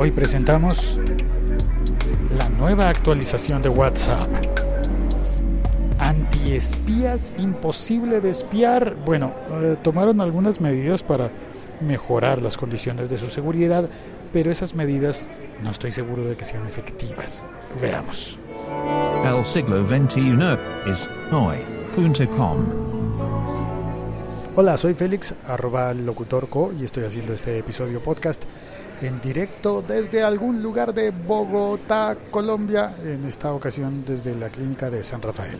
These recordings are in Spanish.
Hoy presentamos la nueva actualización de WhatsApp. Antiespías, imposible de espiar. Bueno, eh, tomaron algunas medidas para mejorar las condiciones de su seguridad, pero esas medidas no estoy seguro de que sean efectivas. Veamos. El siglo XXI es hoy.com. Hola, soy Félix, arroba locutorco, y estoy haciendo este episodio podcast en directo desde algún lugar de Bogotá, Colombia, en esta ocasión desde la clínica de San Rafael.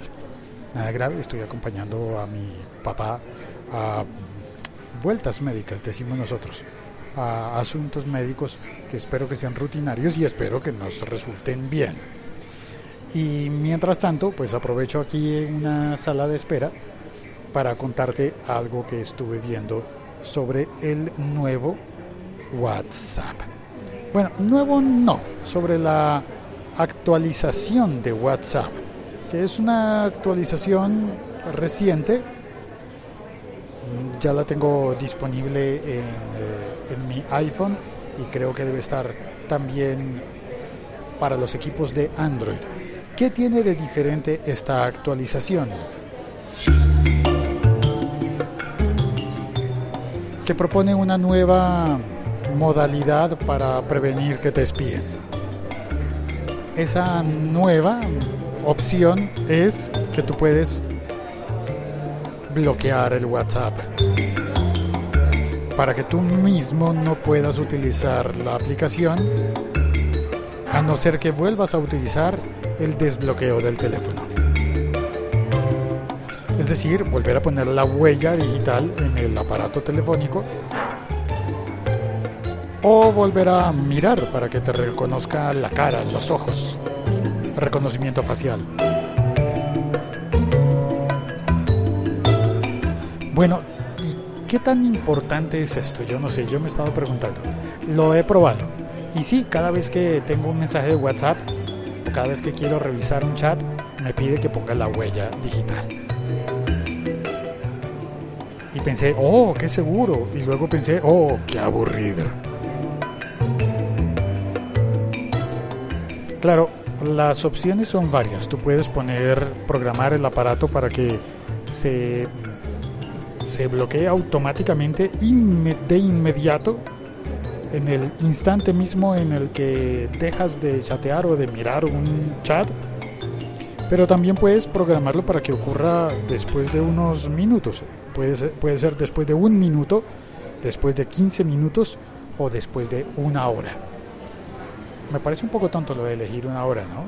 Nada grave, estoy acompañando a mi papá a vueltas médicas, decimos nosotros, a asuntos médicos que espero que sean rutinarios y espero que nos resulten bien. Y mientras tanto, pues aprovecho aquí una sala de espera para contarte algo que estuve viendo sobre el nuevo WhatsApp. Bueno, nuevo no, sobre la actualización de WhatsApp, que es una actualización reciente. Ya la tengo disponible en, eh, en mi iPhone y creo que debe estar también para los equipos de Android. ¿Qué tiene de diferente esta actualización? Que propone una nueva modalidad para prevenir que te espíen. Esa nueva opción es que tú puedes bloquear el WhatsApp para que tú mismo no puedas utilizar la aplicación a no ser que vuelvas a utilizar el desbloqueo del teléfono. Es decir, volver a poner la huella digital en el aparato telefónico o volver a mirar para que te reconozca la cara, los ojos. Reconocimiento facial. Bueno, ¿y qué tan importante es esto? Yo no sé, yo me he estado preguntando. Lo he probado. Y sí, cada vez que tengo un mensaje de WhatsApp cada vez que quiero revisar un chat, me pide que ponga la huella digital. Y pensé, oh, qué seguro. Y luego pensé, oh, qué aburrido. Claro, las opciones son varias. Tú puedes poner, programar el aparato para que se, se bloquee automáticamente de inmediato en el instante mismo en el que dejas de chatear o de mirar un chat. Pero también puedes programarlo para que ocurra después de unos minutos. Puede puede ser después de un minuto, después de 15 minutos o después de una hora me parece un poco tonto lo de elegir una hora, ¿no?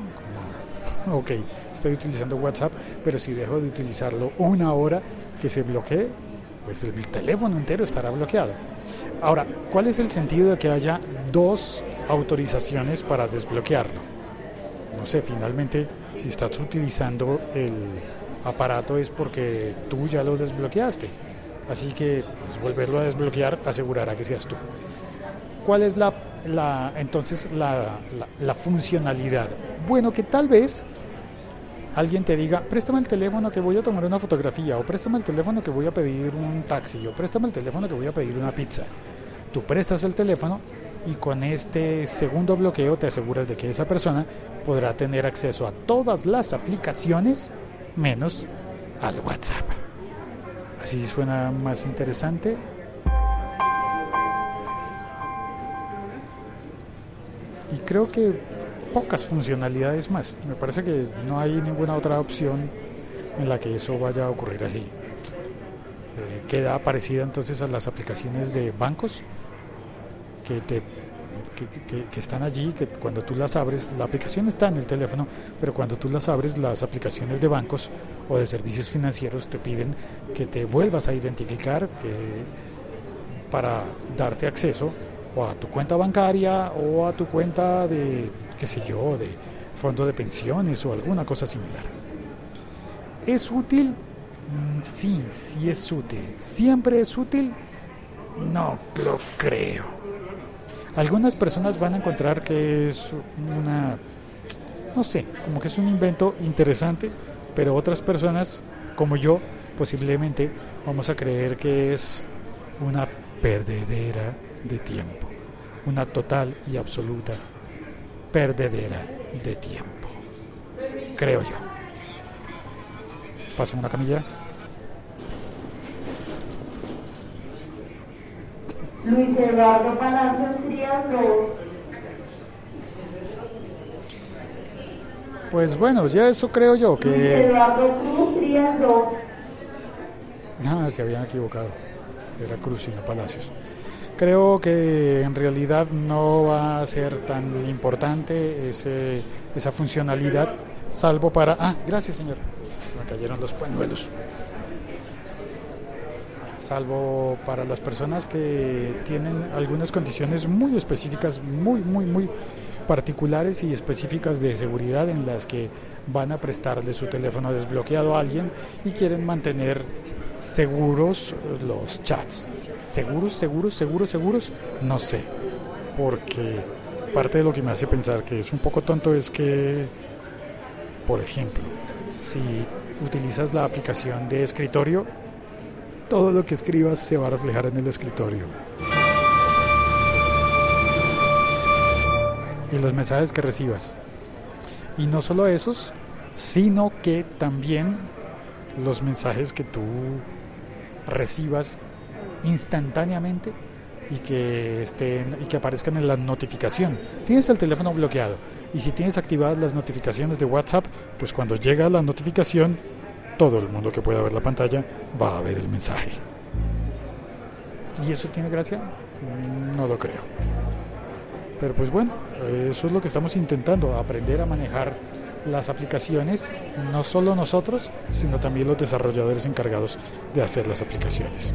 Como, ok, estoy utilizando WhatsApp, pero si dejo de utilizarlo una hora que se bloquee, pues el teléfono entero estará bloqueado. Ahora, ¿cuál es el sentido de que haya dos autorizaciones para desbloquearlo? No sé, finalmente, si estás utilizando el aparato es porque tú ya lo desbloqueaste. Así que pues, volverlo a desbloquear asegurará que seas tú. ¿Cuál es la la, entonces la, la, funcionalidad. Bueno, que tal vez alguien te diga, préstame el teléfono que voy a tomar una fotografía, o préstame el teléfono que voy a pedir un taxi, o préstame el teléfono que voy a pedir una pizza. Tú prestas el teléfono y con este segundo bloqueo te aseguras de que esa persona podrá tener acceso a todas las aplicaciones menos al WhatsApp. Así suena más interesante. Creo que pocas funcionalidades más. Me parece que no hay ninguna otra opción en la que eso vaya a ocurrir así. Eh, queda parecida entonces a las aplicaciones de bancos que, te, que, están allí, que cuando tú las abres, la aplicación está en el teléfono, pero cuando tú las abres, las aplicaciones de bancos o de servicios financieros te piden que te vuelvas a identificar para darte acceso o a tu cuenta bancaria o a tu cuenta de, qué sé yo, de fondo de pensiones o alguna cosa similar. ¿Es útil? Mm, sí, sí es útil. ¿Siempre es útil? No lo creo. Algunas personas van a encontrar que es una, no sé, como que es un invento interesante, pero otras personas, como yo, posiblemente vamos a creer que es una perdedera de tiempo. una total y absoluta perdedera de tiempo. Creo yo. Pasa una camilla. Luis Eduardo Palacios 2. Pues bueno, ya eso creo yo Luis que... Eduardo Cruz 2. Ah, se habían equivocado. Era Cruz y no Palacios. Creo que en realidad no va a ser tan importante ese, esa funcionalidad, salvo para... Ah, gracias señor. Se me cayeron los pañuelos. Salvo para las personas que tienen algunas condiciones muy específicas, muy, muy, muy particulares y específicas de seguridad en las que van a prestarle su teléfono desbloqueado a alguien y quieren mantener seguros los chats. ¿Seguros, seguros, seguros, seguros? No sé. Porque parte de lo que me hace pensar que es un poco tonto es que, por ejemplo, si utilizas la aplicación de escritorio, todo lo que escribas se va a reflejar en el escritorio. Y los mensajes que recibas. Y no solo esos, sino que también los mensajes que tú recibas instantáneamente y que estén y que aparezcan en la notificación. Tienes el teléfono bloqueado y si tienes activadas las notificaciones de WhatsApp, pues cuando llega la notificación, todo el mundo que pueda ver la pantalla va a ver el mensaje. ¿Y eso tiene gracia? No lo creo. Pero pues bueno, eso es lo que estamos intentando, aprender a manejar las aplicaciones, no solo nosotros, sino también los desarrolladores encargados de hacer las aplicaciones.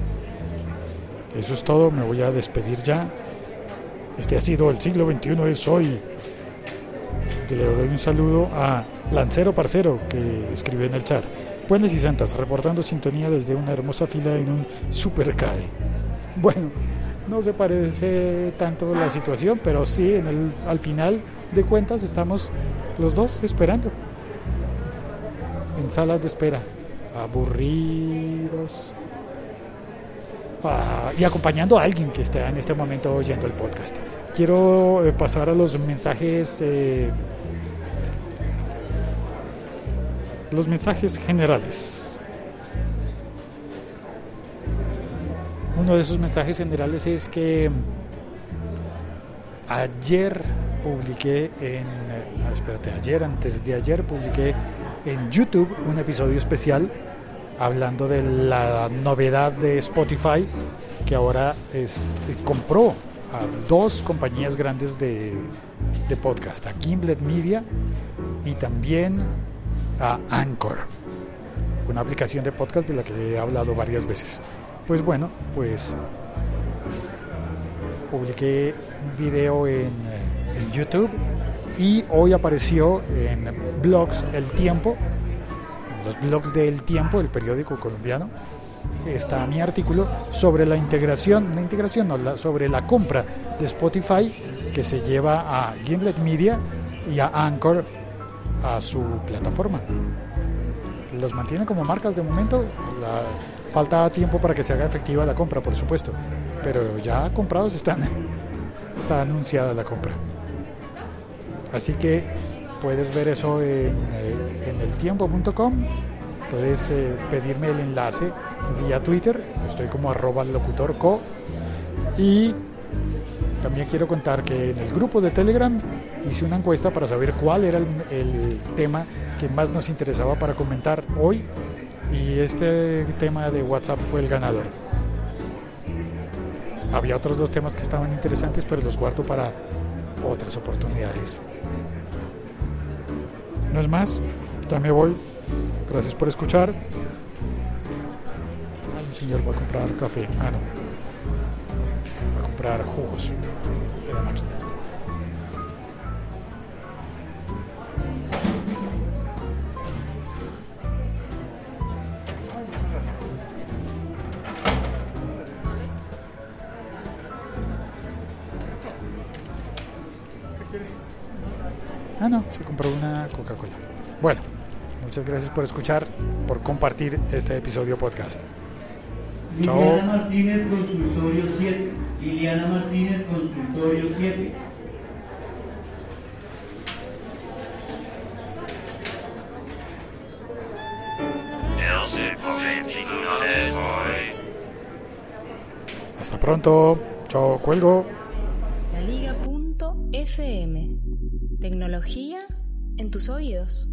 Eso es todo, me voy a despedir ya. Este ha sido el siglo XXI, es hoy. Le doy un saludo a Lancero Parcero, que escribió en el chat. Buenas y santas, reportando sintonía desde una hermosa fila en un supercade. Bueno, no se parece tanto la situación, pero sí, en el, al final de cuentas estamos los dos esperando. En salas de espera. Aburridos. Ah, y acompañando a alguien que está en este momento oyendo el podcast. Quiero eh, pasar a los mensajes. eh, los mensajes generales. Uno de esos mensajes generales es que ayer publiqué en, no, espérate, ayer, antes de ayer publiqué en YouTube un episodio especial hablando de la novedad de Spotify que ahora es, compró a dos compañías grandes de, de podcast, a Gimlet Media y también a Anchor, una aplicación de podcast de la que he hablado varias veces. Pues bueno, pues publiqué un video en, eh, en YouTube y hoy apareció en blogs El Tiempo, los blogs de El Tiempo, el periódico colombiano, está mi artículo sobre la integración, la integración no, la- sobre la compra de Spotify que se lleva a Gimlet Media y a Anchor a su plataforma. Los mantiene como marcas de momento. La, falta tiempo para que se haga efectiva la compra, por supuesto. Pero ya comprados están. Está anunciada la compra. Así que puedes ver eso en, eh, en eltiempo.com. Puedes eh, pedirme el enlace vía Twitter. Estoy como arroba locutorco. Y también quiero contar que en el grupo de Telegram hice una encuesta para saber cuál era el, el tema que más nos interesaba para comentar hoy y este tema de WhatsApp fue el ganador. Había otros dos temas que estaban interesantes, pero los guardo para otras oportunidades. No es más, ya me voy. Gracias por escuchar. Ay, el señor va a comprar café. Ah, no. Va a comprar jugos de la máquina. Ah, no, se compró una Coca-Cola. Bueno, muchas gracias por escuchar, por compartir este episodio podcast. Chao. Liliana Martínez, consultorio 7. Liliana Martínez, consultorio 7. Hasta pronto. Chao, cuelgo. oídos.